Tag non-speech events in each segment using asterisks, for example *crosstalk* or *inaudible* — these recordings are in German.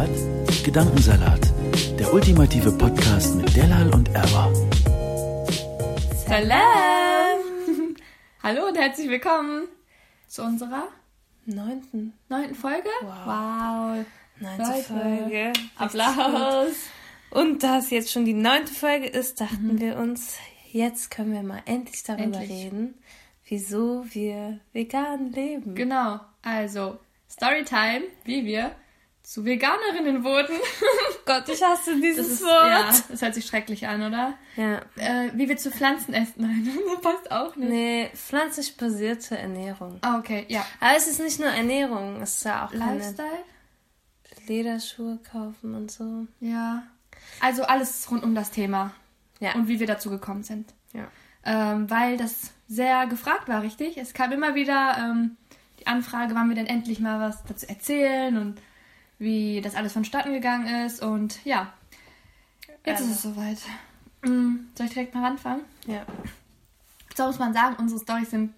Hört Gedankensalat, der ultimative Podcast mit Delal und Erwa. Salam! *laughs* Hallo und herzlich willkommen zu unserer Neunten. neunten Folge. Wow. Neunte Leute. Folge. Applaus. Und da es jetzt schon die neunte Folge ist, dachten wir uns, jetzt können wir mal endlich darüber Endlich. reden, wieso wir vegan leben. Genau, also Storytime, wie wir zu Veganerinnen wurden. *laughs* Gott, ich hasse Das dieses ist, Wort. ja, das hört sich schrecklich an, oder? Ja. Äh, wie wir zu Pflanzen essen. Nein, *laughs* das passt auch nicht. Nee, pflanzlich basierte Ernährung. Ah, okay, ja. Aber es ist nicht nur Ernährung, es ist ja auch Lifestyle? Lederschuhe kaufen und so. Ja. Also alles rund um das Thema. Ja. Und wie wir dazu gekommen sind. Ja. ähm, weil das sehr gefragt war, richtig? Es kam immer wieder ähm, die Anfrage, wann wir denn endlich mal was dazu erzählen und wie das alles vonstatten gegangen ist. Und ja, jetzt ist es soweit. Mm, soll ich direkt mal anfangen? Ja. So muss man sagen, unsere Storys sind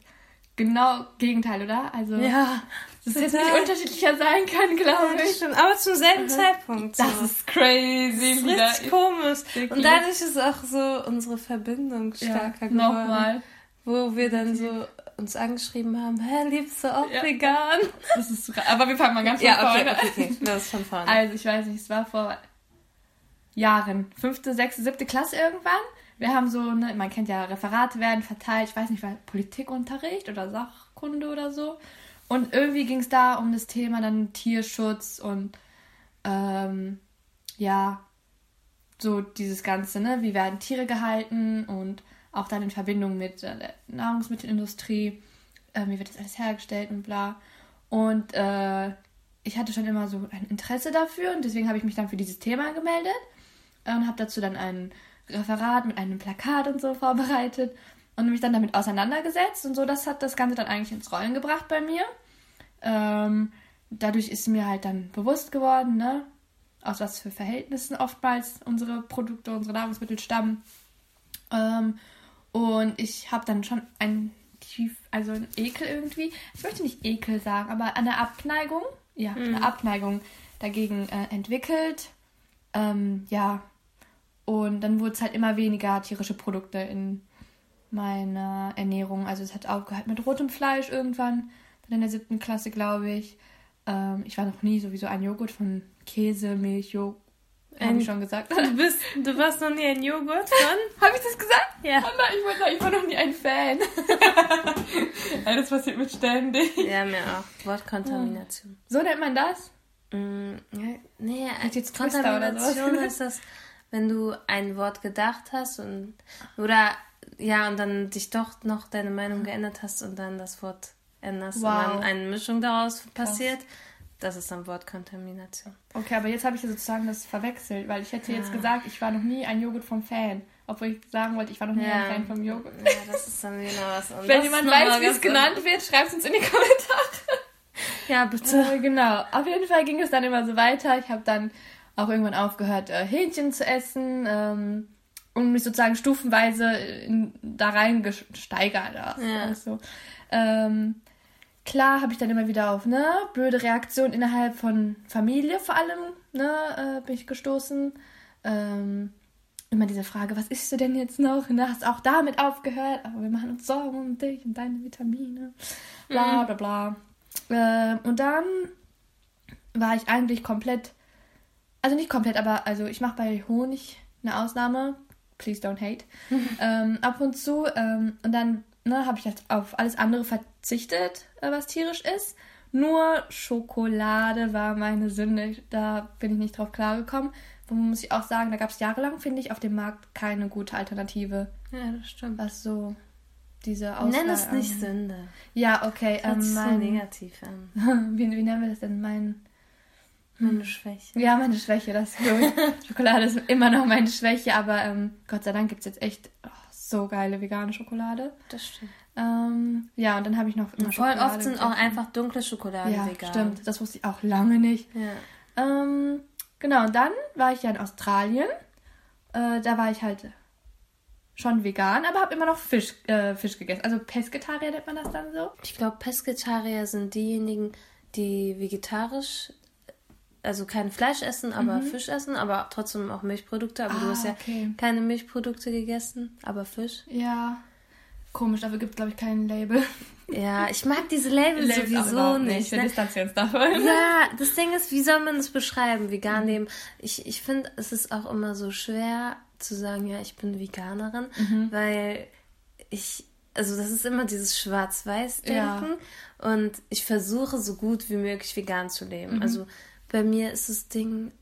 genau Gegenteil, oder? Also, Ja. dass es jetzt nicht *laughs* unterschiedlicher sein kann, glaube Das ich. stimmt, aber zum selben Zeitpunkt. Das so. ist crazy. Das ist richtig komisch. Wirklich. Und dadurch ist auch so unsere Verbindung ja, stärker geworden. nochmal. Wo wir dann so uns angeschrieben haben, hä, liebst du auch Ja. vegan? *laughs* Das ist, aber wir fangen mal ganz von Ja, okay, vorne an. okay, okay. Das ist von vorne. Also, ich weiß nicht, es war vor Jahren. Fünfte, sechste, siebte Klasse irgendwann. Wir haben so, ne, man kennt ja, Referate werden verteilt, ich weiß nicht, war Politikunterricht oder Sachkunde oder so. Und irgendwie ging es da um das Thema dann Tierschutz und ähm, ja, so dieses Ganze, ne? Wie werden Tiere gehalten und auch dann in Verbindung mit äh, der Nahrungsmittelindustrie, äh, wie wird das alles hergestellt und bla. Und äh, ich hatte schon immer so ein Interesse dafür und deswegen habe ich mich dann für dieses Thema gemeldet äh, und habe dazu dann ein Referat mit einem Plakat und so vorbereitet und mich dann damit auseinandergesetzt und so. Das hat das Ganze dann eigentlich ins Rollen gebracht bei mir. Ähm, dadurch ist mir halt dann bewusst geworden, ne, aus was für Verhältnissen oftmals unsere Produkte, unsere Nahrungsmittel stammen. Ähm, und ich habe dann schon ein tief, also ein Ekel irgendwie. Ich möchte nicht Ekel sagen, aber eine Abneigung, ja, eine Abneigung dagegen äh, entwickelt. Ähm, ja, und dann wurde es halt immer weniger tierische Produkte in meiner Ernährung. Also es hat aufgehört mit rotem Fleisch irgendwann, dann in der siebten Klasse, glaube ich. Ähm, ich war noch nie sowieso ein Joghurt von Käse, Milch, Joghurt. Habe ich schon gesagt. Du, bist, du warst noch nie ein Joghurt von? *laughs* Habe ich das gesagt? Ja. Oh nein, ich war, nein, ich war noch nie ein Fan. *laughs* das passiert mit ständig. Ja, mir auch. Wortkontamination. So nennt man das? Mm, ja, nee, jetzt Kontamination ist das, wenn du ein Wort gedacht hast und oder ja und dann dich doch noch deine Meinung geändert hast und dann das Wort änderst Wow. und dann eine Mischung daraus passiert. Das ist dann Wortkontamination. Okay, aber jetzt habe ich ja sozusagen das verwechselt, weil ich hätte jetzt gesagt, ich war noch nie ein Joghurt vom Fan. Obwohl ich sagen wollte, ich war noch nie ein Fan vom Joghurt. Ja, das ist dann wieder was anderes. *laughs* Wenn jemand weiß, wie es genannt wird, schreibt es uns in die *laughs* Kommentare. Ja, bitte. Äh, genau. Auf jeden Fall ging es dann immer so weiter. Ich habe dann auch irgendwann aufgehört, äh, Hähnchen zu essen ähm, und mich sozusagen stufenweise in, da rein gesteigert. Ja. Also, ähm, klar habe ich dann immer wieder auf ne blöde Reaktionen innerhalb von Familie vor allem ne äh, bin ich gestoßen. Ähm, immer diese Frage, was isst du denn jetzt noch? Da hast auch damit aufgehört, aber wir machen uns Sorgen um dich und deine Vitamine. Bla bla bla. Ähm, und dann war ich eigentlich komplett, also nicht komplett, aber also ich mache bei Honig eine Ausnahme. Please don't hate. *laughs* ähm, ab und zu. Ähm, und dann ne, habe ich halt auf alles andere verzichtet, äh, was tierisch ist. Nur Schokolade war meine Sünde. Da bin ich nicht drauf klargekommen. Wo muss ich auch sagen, da gab es jahrelang, finde ich, auf dem Markt keine gute Alternative. Ja, das stimmt. Was so diese Auswahl Nenn es nicht. Sünde. Ja, okay. Hört Ähm, so mein, negativ an. *laughs* wie, wie nennen wir das denn? Mein, Meine Schwäche. ja, meine Schwäche, das ist. *laughs* Schokolade ist immer noch meine Schwäche, aber ähm, Gott sei Dank gibt es jetzt echt oh, so geile vegane Schokolade. Das stimmt. Ähm, ja, und dann habe ich noch immer voll Schokolade oft sind gegessen. auch einfach dunkle Schokolade Ja, vegan. stimmt. Das wusste ich auch lange nicht. Ja. Ähm, genau, und dann war ich ja in Australien. Äh, da war ich halt schon vegan, aber habe immer noch Fisch, äh, Fisch gegessen. Also Pesketarier nennt man das dann so. Ich glaube, Pesketarier sind diejenigen, die vegetarisch, also kein Fleisch essen, aber Fisch essen, aber trotzdem auch Milchprodukte. Aber Mhm. Ah, du hast ja okay. keine Milchprodukte gegessen, aber Fisch. Ja. Komisch, dafür gibt es, glaube ich, kein Label. Ja, ich mag diese Labels Labels sowieso überhaupt nicht. Wir ne? distanzieren uns davon. Ja, das Ding ist, wie soll man es beschreiben, Mhm. vegan leben? Ich, ich finde, es ist auch immer so schwer zu sagen, ja, ich bin Veganerin, Mhm. weil ich, also das ist immer dieses Schwarz-Weiß-Denken und ich versuche so gut wie möglich vegan zu leben. Mhm. Also bei mir ist das Ding,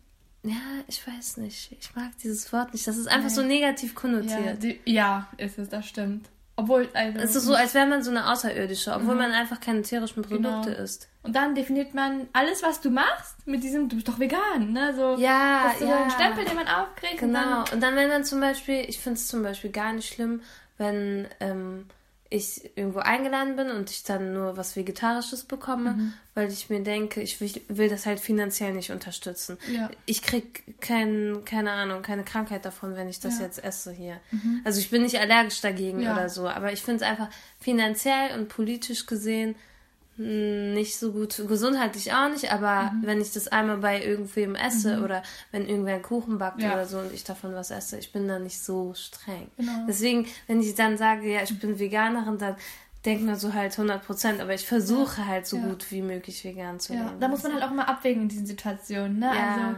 ja, ich weiß nicht, ich mag dieses Wort nicht. Das ist einfach so negativ Ja, konnotiert. die, ja, ist es, das stimmt. Obwohl, also, Es ist so, als wäre man so eine Außerirdische, obwohl man einfach keine tierischen Produkte Mhm. Genau. isst. Und dann definiert man alles, was du machst, mit diesem, du bist doch vegan, ne? So, Ja, das ist so ja. ein Stempel, den man aufkriegt. Und Genau. dann, Und dann, wenn man zum Beispiel, ich finde es zum Beispiel gar nicht schlimm, wenn ähm, ich irgendwo eingeladen bin und ich dann nur was Vegetarisches bekomme, Mhm. weil ich mir denke, ich will, will das halt finanziell nicht unterstützen. Ja. Ich krieg kein, keine Ahnung, keine Krankheit davon, wenn ich das Ja. Mhm. jetzt esse hier. Also ich bin nicht allergisch dagegen Ja. oder so, aber ich finde es einfach finanziell und politisch gesehen nicht so gut, gesundheitlich auch nicht, aber Mhm. wenn ich das einmal bei irgendwem esse oder wenn irgendwer einen Kuchen backt Ja. oder so und ich davon was esse, ich bin da nicht so streng. Genau. Deswegen, wenn ich dann sage, ja, ich bin Veganerin, dann denkt man so halt 100 Prozent, aber ich versuche halt so Ja. gut wie möglich vegan zu leben. da muss man halt auch immer abwägen in diesen Situationen, ne? Also,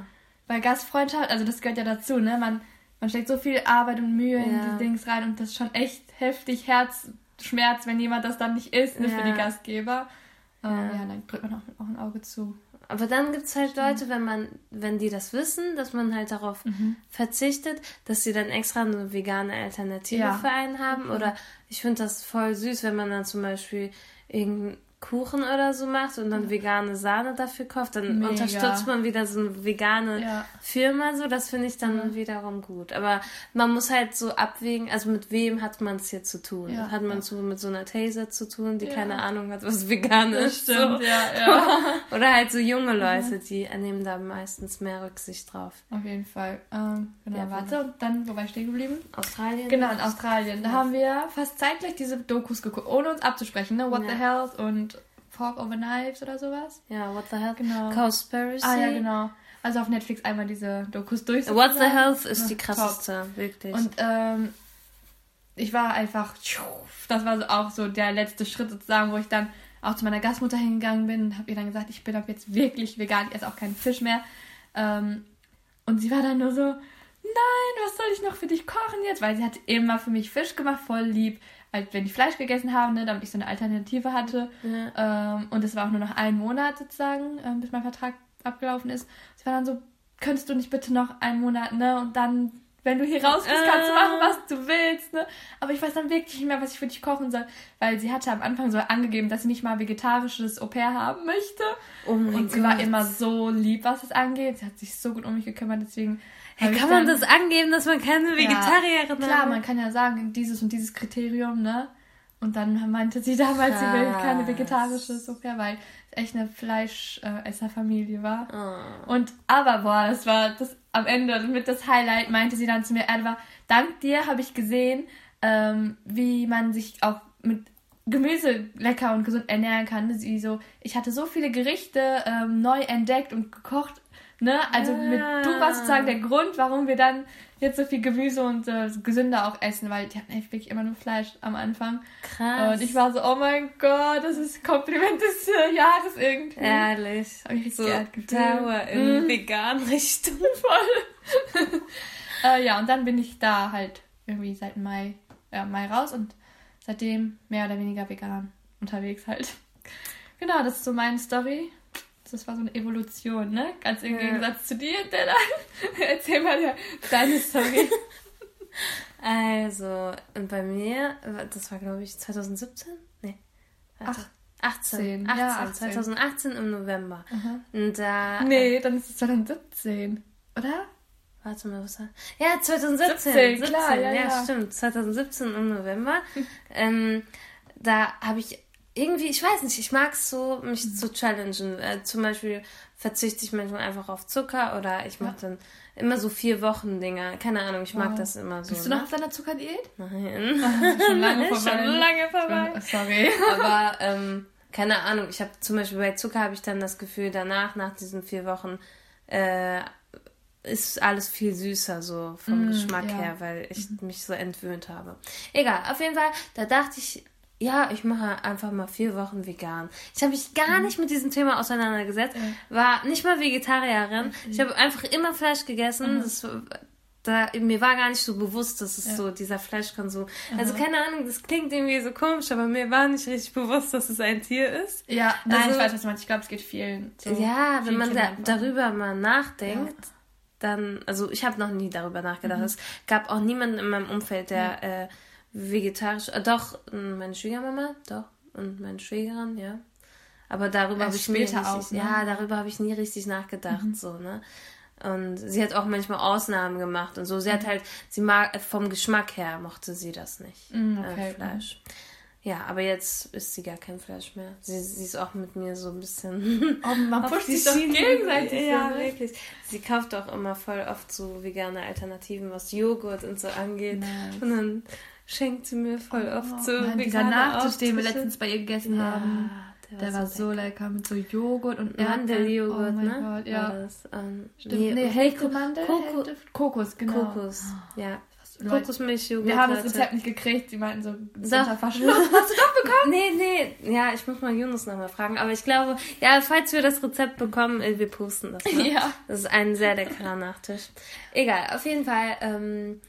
weil Gastfreundschaft, also das gehört ja dazu, ne? Man, man steckt so viel Arbeit und Mühe in die Dings rein und das ist schon echt heftig Herzschmerz, wenn jemand das dann nicht isst, ne, für die Gastgeber. Ähm, ja, dann drückt man auch, auch ein Auge zu. Aber dann gibt es halt Leute, wenn man, wenn die das wissen, dass man halt darauf Mhm. verzichtet, dass sie dann extra eine vegane Alternative Ja. für einen haben. Oder ich finde das voll süß, wenn man dann zum Beispiel irgendeinen Kuchen oder so macht und dann vegane Sahne dafür kauft, dann Mega. unterstützt man wieder so eine vegane Ja. Firma so. Das finde ich dann wiederum gut. Aber man muss halt so abwägen, also mit wem hat man es hier zu tun? Ja. Hat man so mit so einer Taser zu tun, die Ja. keine Ahnung hat, was vegan ist? so. ja, ja. *laughs* Oder halt so junge Leute, die nehmen da meistens mehr Rücksicht drauf. Auf jeden Fall. Ähm, genau, Ja, warte, und dann, wo war ich stehen geblieben? Australien? Genau, in Australien. Da haben wir fast zeitgleich diese Dokus geguckt, ohne uns abzusprechen, ne? What the Health und Fork over Knives oder sowas. Ja, What the Hell? Genau. Conspiracy. Ah ja, genau. Also auf Netflix einmal diese Dokus durch. What the. Health ist die krasseste, wirklich. top. Und ähm, ich war einfach, das war so auch so der letzte Schritt sozusagen, wo ich dann auch zu meiner Gastmutter hingegangen bin und habe ihr dann gesagt, ich bin ab jetzt wirklich vegan, ich esse auch keinen Fisch mehr. Ähm, und sie war dann nur so, nein, was soll ich noch für dich kochen jetzt? Weil sie hat immer für mich Fisch gemacht, voll lieb. Halt, wenn ich Fleisch gegessen habe, ne, damit ich so eine Alternative hatte. Ähm, und es war auch nur noch ein Monat sozusagen, ähm, bis mein Vertrag abgelaufen ist. Sie war dann so, könntest du nicht bitte noch einen Monat, ne? Und dann, wenn du hier raus bist, kannst du machen, was du willst, ne? Aber ich weiß dann wirklich nicht mehr, was ich für dich kochen soll. Weil sie hatte am Anfang so angegeben, dass sie nicht mal vegetarisches Au pair haben möchte. oh mein Und sie Gott. war immer so lieb, was es angeht. Sie hat sich so gut um mich gekümmert, deswegen. Hey, kann man dann- das angeben, dass man keine Vegetarierin ja, Klar, man kann ja sagen, dieses und dieses Kriterium, ne? Und dann meinte sie damals, sie will keine Krass. vegetarische Suppe, weil es echt eine Fleischesserfamilie war. Oh. Und aber, boah, das war das am Ende mit das Highlight, meinte sie dann zu mir, Edwa, dank dir habe ich gesehen, ähm, wie man sich auch mit Gemüse lecker und gesund ernähren kann. Sie so, ich hatte so viele Gerichte ähm, neu entdeckt und gekocht. Ne? Also mit, du warst sozusagen der Grund, warum wir dann jetzt so viel Gemüse und äh, gesünder auch essen, weil die hatten echt wirklich immer nur Fleisch am Anfang. Krass. Und ich war so, oh mein Gott, das ist Kompliment des äh, Jahres irgendwie. Ehrlich. Hab richtig So. Dauer in Mhm. vegan *laughs* Richtung. Voll. *laughs* äh, ja, und dann bin ich da halt irgendwie seit Mai, ja, Mai raus und seitdem mehr oder weniger vegan unterwegs halt. Genau, das ist so meine Story. Das war so eine Evolution, ne? Ganz im Gegensatz zu dir, der da. *laughs* Erzähl mal ja, deine Story. *laughs* Also, und bei mir, das war glaube ich 2017? Nee. Warte. Ach, 18. 18, 18, ja, 18. 2018 im November. Und da. Nee, dann ist es 2017, oder? Warte mal, was war. Ja, 2017. 17, klar, ja, ja, ja. stimmt. 2017 im November. ähm, da habe ich irgendwie, ich weiß nicht, ich mag es so, mich Mhm. zu challengen. Äh, zum Beispiel verzichte ich manchmal einfach auf Zucker oder ich mache dann immer so vier Wochen Dinger. Keine Ahnung, ich mag Wow. das immer so. Bist du ne? noch auf deiner Zuckerdiät? Nein. Schon *laughs* lange Schon vorbei. lange vorbei. Schon- Sorry. *laughs* Aber ähm, keine Ahnung, ich habe zum Beispiel bei Zucker habe ich dann das Gefühl, danach, nach diesen vier Wochen, äh, ist alles viel süßer so vom Geschmack Mm, ja. Mhm. her, weil ich mich so entwöhnt habe. Egal, auf jeden Fall, da dachte ich, ja, ich mache einfach mal vier Wochen vegan. Ich habe mich gar Mhm. nicht mit diesem Thema auseinandergesetzt, war nicht mal Vegetarierin. Mhm. Ich habe einfach immer Fleisch gegessen. Das, da, mir war gar nicht so bewusst, dass es so dieser Fleischkonsum. Also keine Ahnung, das klingt irgendwie so komisch, aber mir war nicht richtig bewusst, dass es ein Tier ist. Ja, nein, Also- ich weiß, was du meinst. Ich glaube, es geht vielen so. Ja, wenn Vielen man da, darüber mal nachdenkt, dann, also ich habe noch nie darüber nachgedacht. Mhm. Es gab auch niemanden in meinem Umfeld, der äh, vegetarisch, äh, doch, äh, meine Schwiegermama, doch, und meine Schwägerin, ja. Aber darüber habe Erst ich nie richtig, auch, ne? ja, darüber habe ich nie richtig nachgedacht, so, ne. Und sie hat auch manchmal Ausnahmen gemacht und so. Sie hat halt, sie mag, vom Geschmack her mochte sie das nicht, Mm, okay. äh, Fleisch. Ja, aber jetzt isst sie gar kein Fleisch mehr. Sie, sie ist auch mit mir so ein bisschen *laughs* Oh, man *laughs* pusht sich doch gegenseitig. Ja, so, ne? wirklich. Sie kauft auch immer voll oft so vegane Alternativen, was Joghurt und so angeht. Nice. Und dann schenkt sie mir voll oft so Oh, Mann, dieser Nachtisch, den wir letztens bei ihr gegessen ja, haben, der der war so lecker mit so Joghurt und. Mandeljoghurt, oh mein ne? Gott, ja. War das. Ähm, Stimmt. Nee, Hälfte Mandel, Koko- Hälfte Kokos, genau. Kokos, ja. Leute, Kokosmilchjoghurt. Wir haben das. Rezept nicht gekriegt. Sie meinten so, Verschluss. Hast du doch bekommen? *laughs* Nee, nee, ja, ich muss mal Jonas nochmal fragen. Aber ich glaube, ja, falls wir das Rezept bekommen, äh, wir posten das. Ne? *laughs* Ja. Das ist ein sehr leckerer Nachtisch. Egal, auf jeden Fall, ähm,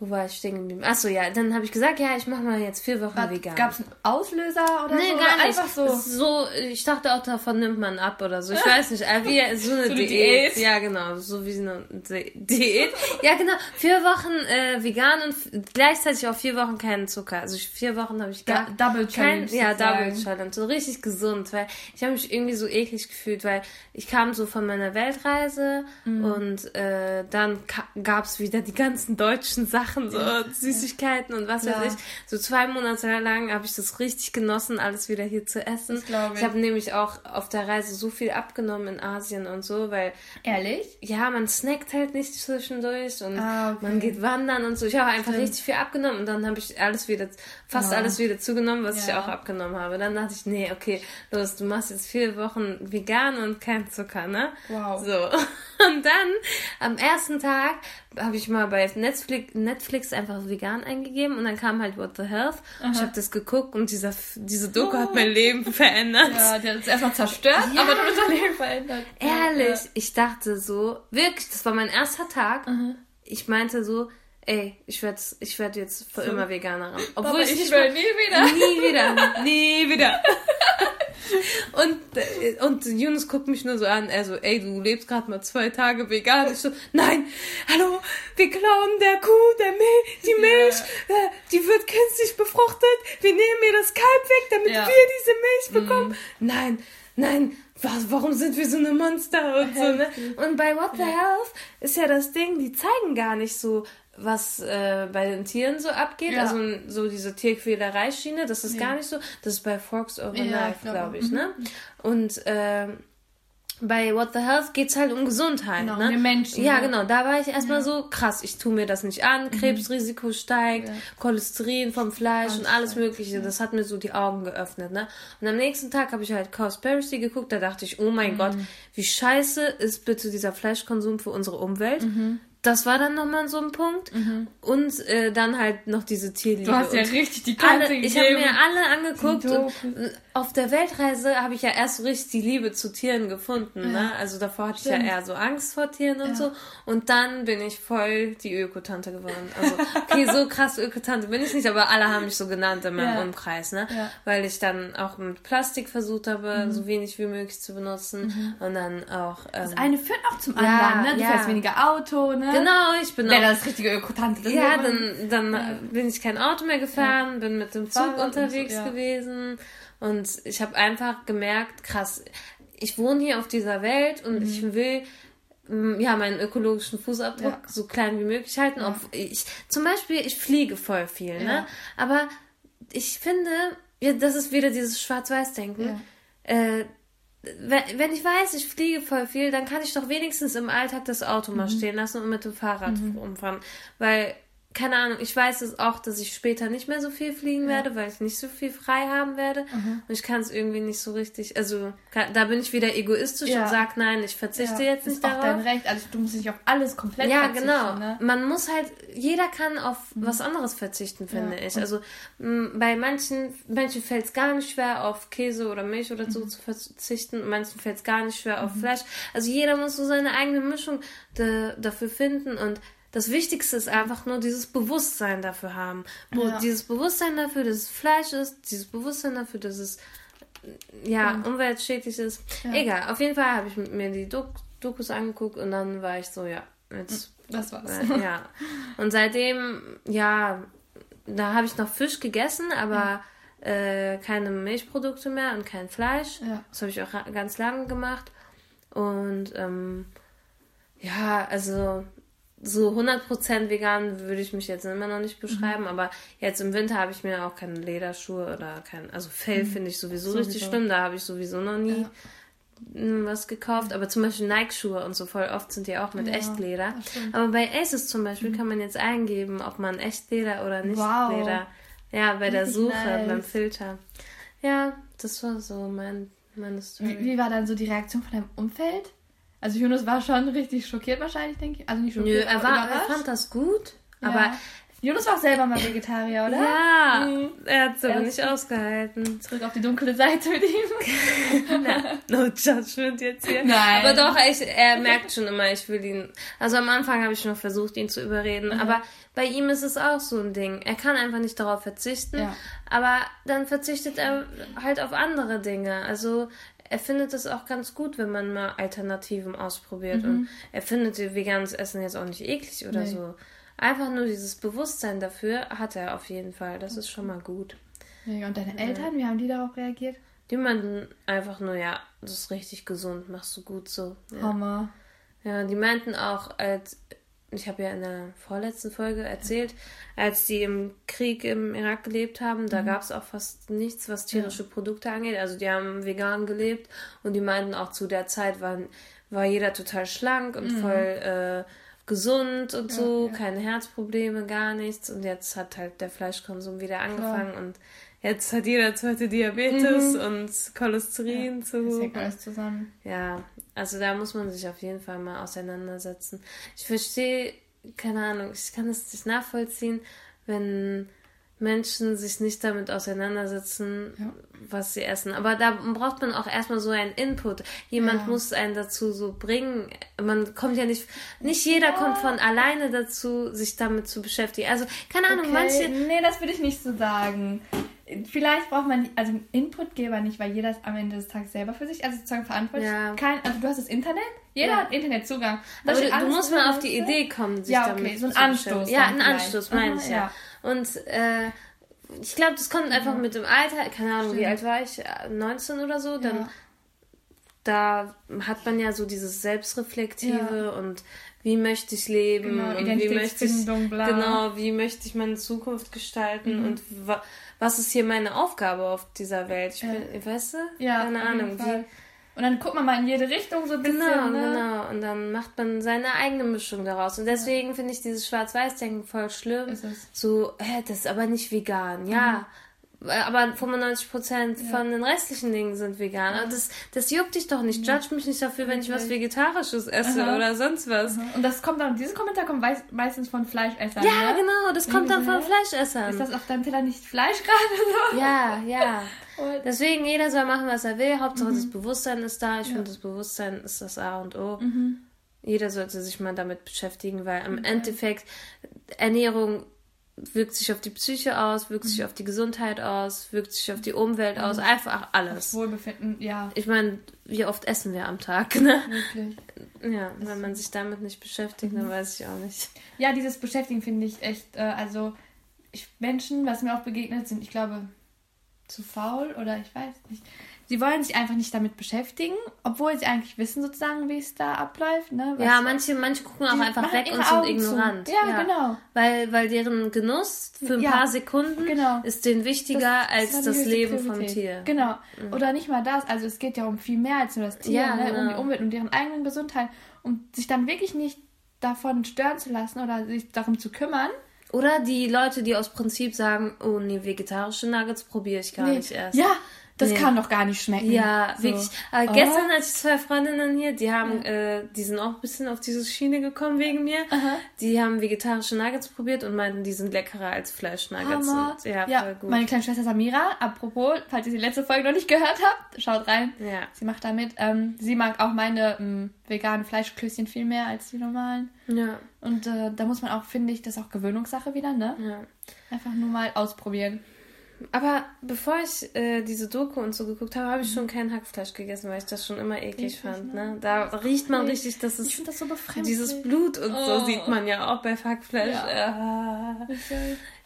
wo war ich stehen geblieben? Achso, ja, dann habe ich gesagt, ja, ich mache mal jetzt vier Wochen vegan. Gab es einen Auslöser oder Nee, so? gar oder nicht. Einfach so. So. Ich dachte auch, davon nimmt man ab oder so. Ich weiß nicht. äh, Wie so eine *laughs* So Diät. Diät. Ja, genau. So wie eine Di- Diät. Ja, genau. Vier Wochen äh, vegan und gleichzeitig auch vier Wochen keinen Zucker. Also vier Wochen habe ich gar Da- Double kein, Challenge Ja, sozusagen. Double Challenge. So richtig gesund, weil ich habe mich irgendwie so eklig gefühlt, weil ich kam so von meiner Weltreise Mhm. und äh, dann gab es wieder die ganzen deutschen Sachen, so Süßigkeiten und was weiß ich. So zwei Monate lang habe ich das richtig genossen, alles wieder hier zu essen. Das glaub ich. ich habe nämlich auch auf der Reise so viel abgenommen in Asien und so, weil Ehrlich? ja, man snackt halt nicht zwischendurch und Ah, okay. man geht wandern und so. Ich habe einfach richtig viel abgenommen und dann habe ich alles wieder, fast Ja. alles wieder zugenommen, was ich Ja. auch abgenommen habe. Dann dachte ich, nee, okay, los, du machst jetzt vier Wochen vegan und kein Zucker, ne? Wow. So. *laughs* Und dann am ersten Tag habe ich mal bei Netflix, Netflix einfach vegan eingegeben und dann kam halt What the Health. Und ich habe das geguckt und dieser, diese Doku hat mein Leben verändert. Ja, die hat es erstmal zerstört, Ja. aber du hast dein Leben verändert. Ehrlich, ich dachte so, wirklich, das war mein erster Tag. Ich meinte so, ey, ich werde ich werd jetzt für immer Veganerin. Obwohl Aber ich, ich nicht will nie wieder. Nie wieder. Nie wieder. *laughs* Und, äh, und Yunus guckt mich nur so an, er so, ey, du lebst gerade mal zwei Tage vegan. Ich so, nein, hallo, wir klauen der Kuh der Milch, die Milch, äh, die wird künstlich befruchtet, wir nehmen ihr das Kalb weg, damit Ja. wir diese Milch bekommen. Nein, nein, was, warum sind wir so eine Monster und so, ne? Und bei What the Health ist ja das Ding, die zeigen gar nicht so, was äh, bei den Tieren so abgeht. Ja. Also so diese Tierquälerei-Schiene, das ist gar nicht so. Das ist bei Forks Over Ja, Knife, glaube, glaube ich, ne? Und ähm, bei What the Health geht's halt um Gesundheit, Genau, ne? um Menschen, Ja, ne? genau. Da war ich erstmal so, krass, ich tue mir das nicht an, Krebsrisiko steigt, Cholesterin vom Fleisch und alles mögliche. Das hat mir so die Augen geöffnet, ne? Und am nächsten Tag habe ich halt Cowspiracy geguckt, da dachte ich, oh mein Gott, wie scheiße ist bitte dieser Fleischkonsum für unsere Umwelt. Das war dann nochmal so ein Punkt. Und äh, dann halt noch diese Tierliebe. Du hast ja richtig die Kante alle, Ich habe mir alle angeguckt und äh, auf der Weltreise habe ich ja erst so richtig die Liebe zu Tieren gefunden. Ne? Also davor hatte ich Stimmt. ja eher so Angst vor Tieren und Ja. so. Und dann bin ich voll die Ökotante geworden. Also, okay, so *laughs* krass Ökotante bin ich nicht, aber alle haben mich so genannt in meinem Ja. Umkreis, ne? Ja. Weil ich dann auch mit Plastik versucht habe, so wenig wie möglich zu benutzen. Und dann auch. Ähm, Das eine führt auch zum Ja, anderen, ne? Du ja. fährst weniger Auto, ne? Genau, ich bin Ja, auch. das richtige Ökotante. Das Ja, dann, dann bin ich kein Auto mehr gefahren, bin mit dem Zug Fahrrad und so, unterwegs ja. gewesen und ich habe einfach gemerkt, krass, ich wohne hier auf dieser Welt und ich will mm, ja meinen ökologischen Fußabdruck Mhm. Ja. so klein wie möglich halten. Ob ich zum Beispiel ich fliege voll viel, ne? Ja. Aber ich finde, ja, das ist wieder dieses Schwarz-Weiß-Denken. Äh, wenn, wenn ich weiß, ich fliege voll viel, dann kann ich doch wenigstens im Alltag das Auto Mhm. mal stehen lassen und mit dem Fahrrad umfahren. Weil, keine Ahnung, ich weiß es auch, dass ich später nicht mehr so viel fliegen werde, weil ich nicht so viel frei haben werde. Mhm. Und ich kann es irgendwie nicht so richtig, also kann, da bin ich wieder egoistisch Ja. und sage, nein, ich verzichte Ja, jetzt ist nicht auch darauf. dein Recht. Also du musst nicht auf alles komplett Ja, verzichten, genau. Ne? Man muss halt, jeder kann auf was anderes verzichten, finde Ja. ich. Also m, bei manchen Menschen fällt es gar nicht schwer, auf Käse oder Milch oder Mhm. so zu verzichten. Manchen fällt es gar nicht schwer, auf Fleisch. Also jeder muss so seine eigene Mischung da, dafür finden und das Wichtigste ist einfach nur dieses Bewusstsein dafür haben. Wo Ja. Dieses Bewusstsein dafür, dass es Fleisch ist, dieses Bewusstsein dafür, dass es ja, umweltschädlich ist. Egal, auf jeden Fall habe ich mir die Dok Dokus angeguckt und dann war ich so, ja, jetzt Das war's. äh, ja. *laughs* Und seitdem, ja, da habe ich noch Fisch gegessen, aber äh, keine Milchprodukte mehr und kein Fleisch. Ja. Das habe ich auch ganz lange gemacht. Und ähm, ja, also so 100% vegan würde ich mich jetzt immer noch nicht beschreiben, aber jetzt im Winter habe ich mir auch keine Lederschuhe oder kein, also Fell finde ich sowieso, richtig Sowieso. schlimm, da habe ich sowieso noch nie mm, was gekauft, aber zum Beispiel Nike-Schuhe und so voll oft sind die auch mit Ja, Echtleder. Aber bei Aces zum Beispiel kann man jetzt eingeben, ob man Echtleder oder nicht Wow. Leder. Ja, bei der Richtig Suche, nice. beim Filter. Ja, das war so mein, meine Story. Wie, wie war dann so die Reaktion von deinem Umfeld? Also Jonas war schon richtig schockiert wahrscheinlich, denke ich. Also nicht Nö, schockiert, er, aber war, er fand das gut, Ja. aber Jonas war auch selber mal Vegetarier, oder? ja, Mhm. er hat es aber Er nicht ausgehalten. Zurück auf die dunkle Seite mit ihm. *laughs* No judgment jetzt hier. Nein. Aber doch, ich, er merkt schon immer, ich will ihn. Also am Anfang habe ich noch versucht, ihn zu überreden. Mhm. Aber bei ihm ist es auch so ein Ding. Er kann einfach nicht darauf verzichten. Ja. Aber dann verzichtet er halt auf andere Dinge. Also er findet es auch ganz gut, wenn man mal Alternativen ausprobiert. Und er findet veganes Essen jetzt auch nicht eklig oder Mhm. Nee. so. Einfach nur dieses Bewusstsein dafür hat er auf jeden Fall. Das ist schon mal gut. Ja, Und deine Eltern, wie haben die darauf reagiert? Die meinten einfach nur, ja, das ist richtig gesund, machst du gut so. Ja. Hammer. Ja, die meinten auch, als ich habe ja in der vorletzten Folge erzählt, als die im Krieg im Irak gelebt haben, Mhm. da gab es auch fast nichts, was tierische Produkte angeht. Also die haben vegan gelebt und die meinten auch zu der Zeit waren, war jeder total schlank und voll äh, gesund und so, Mhm. ja. keine Herzprobleme, gar nichts. Und jetzt hat halt der Fleischkonsum wieder angefangen und jetzt hat jeder zweite Diabetes und Cholesterin Das zu. hängt alles zusammen. Ja, also da muss man sich auf jeden Fall mal auseinandersetzen. Ich verstehe, keine Ahnung, ich kann es nicht nachvollziehen, wenn Menschen sich nicht damit auseinandersetzen, Ja. was sie essen. Aber da braucht man auch erstmal so einen Input. Jemand Ja. muss einen dazu so bringen. Man kommt ja nicht, nicht jeder kommt von alleine dazu, sich damit zu beschäftigen. Also, keine Ahnung, Okay, manche, nee, das würde ich nicht so sagen. Vielleicht braucht man, also einen Inputgeber nicht, weil jeder ist am Ende des Tages selber für sich, also sozusagen verantwortlich. Ja. Kein, also du hast das Internet, jeder Ja. hat Internetzugang. Aber Soll du, musst mal auf die? Idee kommen, sich Ja, okay, damit so ein zu Anstoß. Ja, ein. Anstoß, meine ich ja. ja. Und äh, ich glaube, das kommt einfach mit dem Alter. Keine Ahnung, wie Stimmt. alt war ich? Äh, 19 oder so? Dann Ja. da hat man ja so dieses Selbstreflektive und wie möchte ich leben Genau, und wie möchte ich bla. genau wie möchte ich meine Zukunft gestalten Mhm. und wa was ist hier meine Aufgabe auf dieser Welt ich Ja. bin, weißt du Ja, keine Ahnung wie Und dann guckt man mal in jede Richtung so ein bisschen. Genau, ne? genau. Und dann macht man seine eigene Mischung daraus. Und deswegen finde ich dieses Schwarz-Weiß-Denken voll schlimm. So, hä, das ist aber nicht vegan. Ja, aber 95% von den restlichen Dingen sind vegan. Aber das, das juckt dich doch nicht. Judge mich nicht dafür, wenn ich was Vegetarisches esse Aha. oder sonst was. Und das kommt dann, dieses Kommentar kommt meist- meistens von Fleischessern. Ja, ne? genau, das kommt dann von? Fleischessern. Ist das auf deinem Teller nicht Fleisch gerade so? Ja, ja. *laughs* Und- Deswegen, jeder soll machen, was er will. Hauptsache, Mhm. das Bewusstsein ist da. Ich finde, das Bewusstsein ist das A und O. Mhm. Jeder sollte sich mal damit beschäftigen, weil im Endeffekt Ernährung wirkt sich auf die Psyche aus, wirkt Mhm. sich auf die Gesundheit aus, wirkt sich auf die Umwelt aus. Einfach alles. Wohlbefinden, ja, Ich meine, wie oft essen wir am Tag, ne? wirklich. Ja, wenn man sich damit nicht beschäftigt, Mhm. dann weiß ich auch nicht. Ja, dieses Beschäftigen finde ich echt, äh, also ich, Menschen, was mir auch begegnet, sind, ich glaube, zu faul oder ich weiß nicht. Sie wollen sich einfach nicht damit beschäftigen, obwohl sie eigentlich wissen sozusagen, wie es da abläuft. Ne? Was- Ja, manche, manche gucken auch einfach weg und sind Augen zu. ignorant. Ja, genau. Weil, weil deren Genuss für ein Ja, paar Sekunden genau. ist denen wichtiger als war die das Leben vom. Tier. Genau. Oder nicht mal das. Also es geht ja um viel mehr als nur das Tier, Ja, ne? um genau. die Umwelt, um deren eigenen Gesundheit. Um sich dann wirklich nicht davon stören zu lassen oder sich darum zu kümmern. Oder die Leute, die aus Prinzip sagen, oh nee, vegetarische Nuggets probiere ich gar Nee. nicht erst. Ja, das Nee. kann doch gar nicht schmecken. Ja, So. wirklich. Aber Oh. gestern hatte ich zwei Freundinnen hier, die haben, äh, die sind auch ein bisschen auf diese Schiene gekommen wegen mir. Die haben vegetarische Nuggets probiert und meinten, die sind leckerer als Fleischnuggets. Ja, ja, voll gut. meine kleine Schwester Samira, apropos, falls ihr die letzte Folge noch nicht gehört habt, schaut rein. Ja. Sie macht da mit. Ähm, sie mag auch meine ähm, veganen Fleischklößchen viel mehr als die normalen. ja, Und äh, da muss man auch, finde ich, das ist auch Gewöhnungssache wieder, ne? ja. Einfach nur mal ausprobieren. Aber bevor ich äh, diese Doku und so geguckt habe, habe ich schon kein Hackfleisch gegessen, weil ich das schon immer eklig, Eklig, fand. ne? Ne? Da riecht man richtig, dass es Ich finde das so befremdlich. dieses Blut und so Oh. sieht man ja auch bei Hackfleisch. Ja. Ja.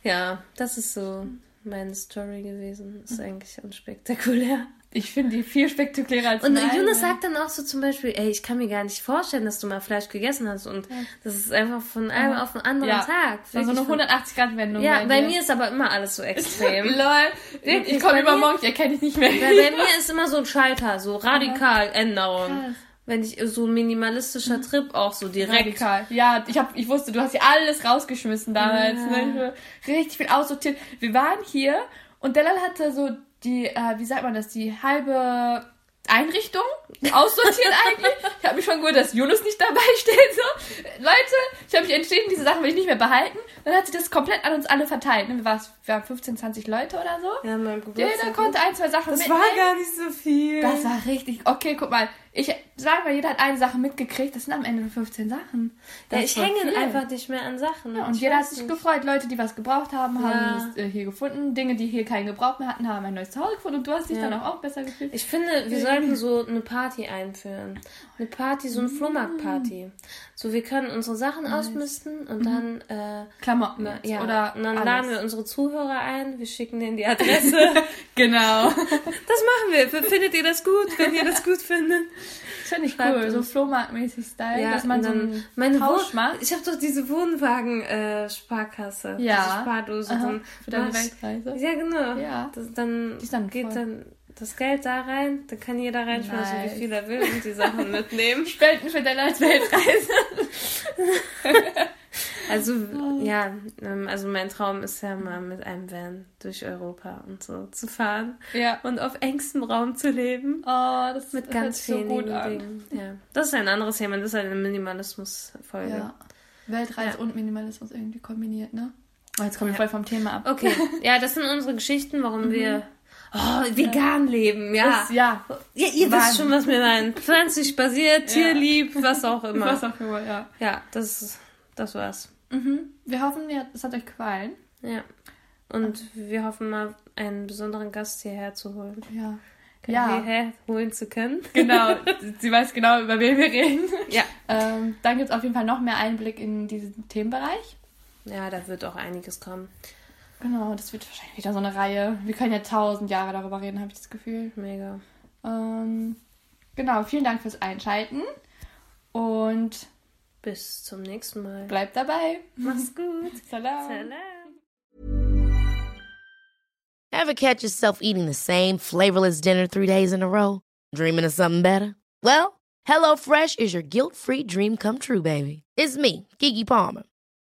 ja, das ist so meine Story gewesen. Ist eigentlich unspektakulär. Ich finde die viel spektakulärer als Und meine. Jonas sagt dann auch so zum Beispiel, ey, ich kann mir gar nicht vorstellen, dass du mal Fleisch gegessen hast. Und das ist einfach von einem auf den anderen ja. Tag. War so eine von- 180-Grad-Wendung. Ja, bei mir ist aber immer alles so *laughs* extrem. Lol. Ich komme bei übermorgen, ich erkenne dich nicht mehr. Weil bei mir ist immer so ein Schalter, so radikal Änderung. Krass. Wenn ich so ein minimalistischer Trip auch so direkt. Radikal. Ja, ich, hab, ich wusste, du hast hier alles rausgeschmissen damals. Ja. Ne? Richtig viel aussortiert. Wir waren hier und Delal hatte so die, äh, wie sagt man das, die halbe Einrichtung aussortiert eigentlich. Ich habe mich schon gewundert, dass Jonas nicht dabei steht. So. Leute, ich habe mich entschieden, diese Sachen will ich nicht mehr behalten. Dann hat sie das komplett an uns alle verteilt. Ne? Wir, waren 15, 20 Leute oder so. Ja, mein Jeder Geburtstag. konnte ein, zwei Sachen das mitnehmen. war gar nicht so viel. Das war richtig. Okay, guck mal. Ich sag mal, jeder hat eine Sache mitgekriegt. Das sind am Ende nur 15 Sachen. Das ja, ich hänge viel. einfach nicht mehr an Sachen. Ja, und Ich jeder hat sich nicht. gefreut. Leute, die was gebraucht haben, haben es äh, hier gefunden. Dinge, die hier keinen Gebrauch mehr hatten, haben ein neues Zuhause gefunden. Und du hast dich dann auch, auch besser gefühlt. Ich finde, wir sollten so eine Party einführen. Eine Party, so eine Flohmarktparty. So, wir können unsere Sachen ausmisten und dann, äh, Klamotten na, ja, oder und dann alles. laden wir unsere Zuhörer ein, wir schicken denen die Adresse. *laughs* Genau. *laughs* das machen wir. Findet ihr das gut, wenn ihr das gut findet? Das finde ich Schreibt cool. So uns. Flohmarktmäßig Style, dass man so einen meine Tausch Wohn- macht. Ich habe doch diese Wohnwagen-Sparkasse. Ja. Diese Spardose. Aha, Dann für deine Weltreise. Ja, genau. Ja. Das, dann, Die ist dann geht voll. dann das Geld da rein, dann kann jeder reinschmeißen, Nice. wie viel er will und die Sachen *laughs* mitnehmen. Spenden für deine Weltreise. *laughs* Also, ja, ähm, also mein Traum ist ja mal mit einem Van durch Europa und so zu fahren ja. und auf engstem Raum zu leben. Oh, das Mit ganz so vielen gut an. Dingen. Ja. Das ist ein anderes Thema, das ist eine Minimalismus-Folge. Ja. Weltreise Ja. und Minimalismus irgendwie kombiniert, ne? Oh, jetzt kommen wir voll vom Thema ab. Okay, *laughs* ja, das sind unsere Geschichten, warum wir oh, vegan leben, ja. Das, ja. ja ihr wisst Wahnsinn. schon, was wir meinen. Pflanzlich basiert, tierlieb, was auch immer. Was auch immer, ja. Ja, das, das war's. Mhm. Wir hoffen, ja, es hat euch gefallen. Ja. Und wir hoffen mal, einen besonderen Gast hierher zu holen. Ja. Ja, Hierher holen zu können. *laughs* genau. *laughs* Sie weiß genau, über wen wir reden. Ja. Ähm, dann gibt es auf jeden Fall noch mehr Einblick in diesen Themenbereich. Ja, da wird auch einiges kommen. Genau, das wird wahrscheinlich wieder so eine Reihe. Wir können ja tausend Jahre darüber reden, habe ich das Gefühl. Mega. Ähm, genau, vielen Dank fürs Einschalten und Bis zum nächsten Mal. bleibt dabei. Mach's *laughs* gut. Salam. Salam. Ever catch yourself eating the same flavorless dinner three days in a row? Dreaming of something better? Well, HelloFresh is your guilt free dream come true, baby. It's me, Kiki Palmer.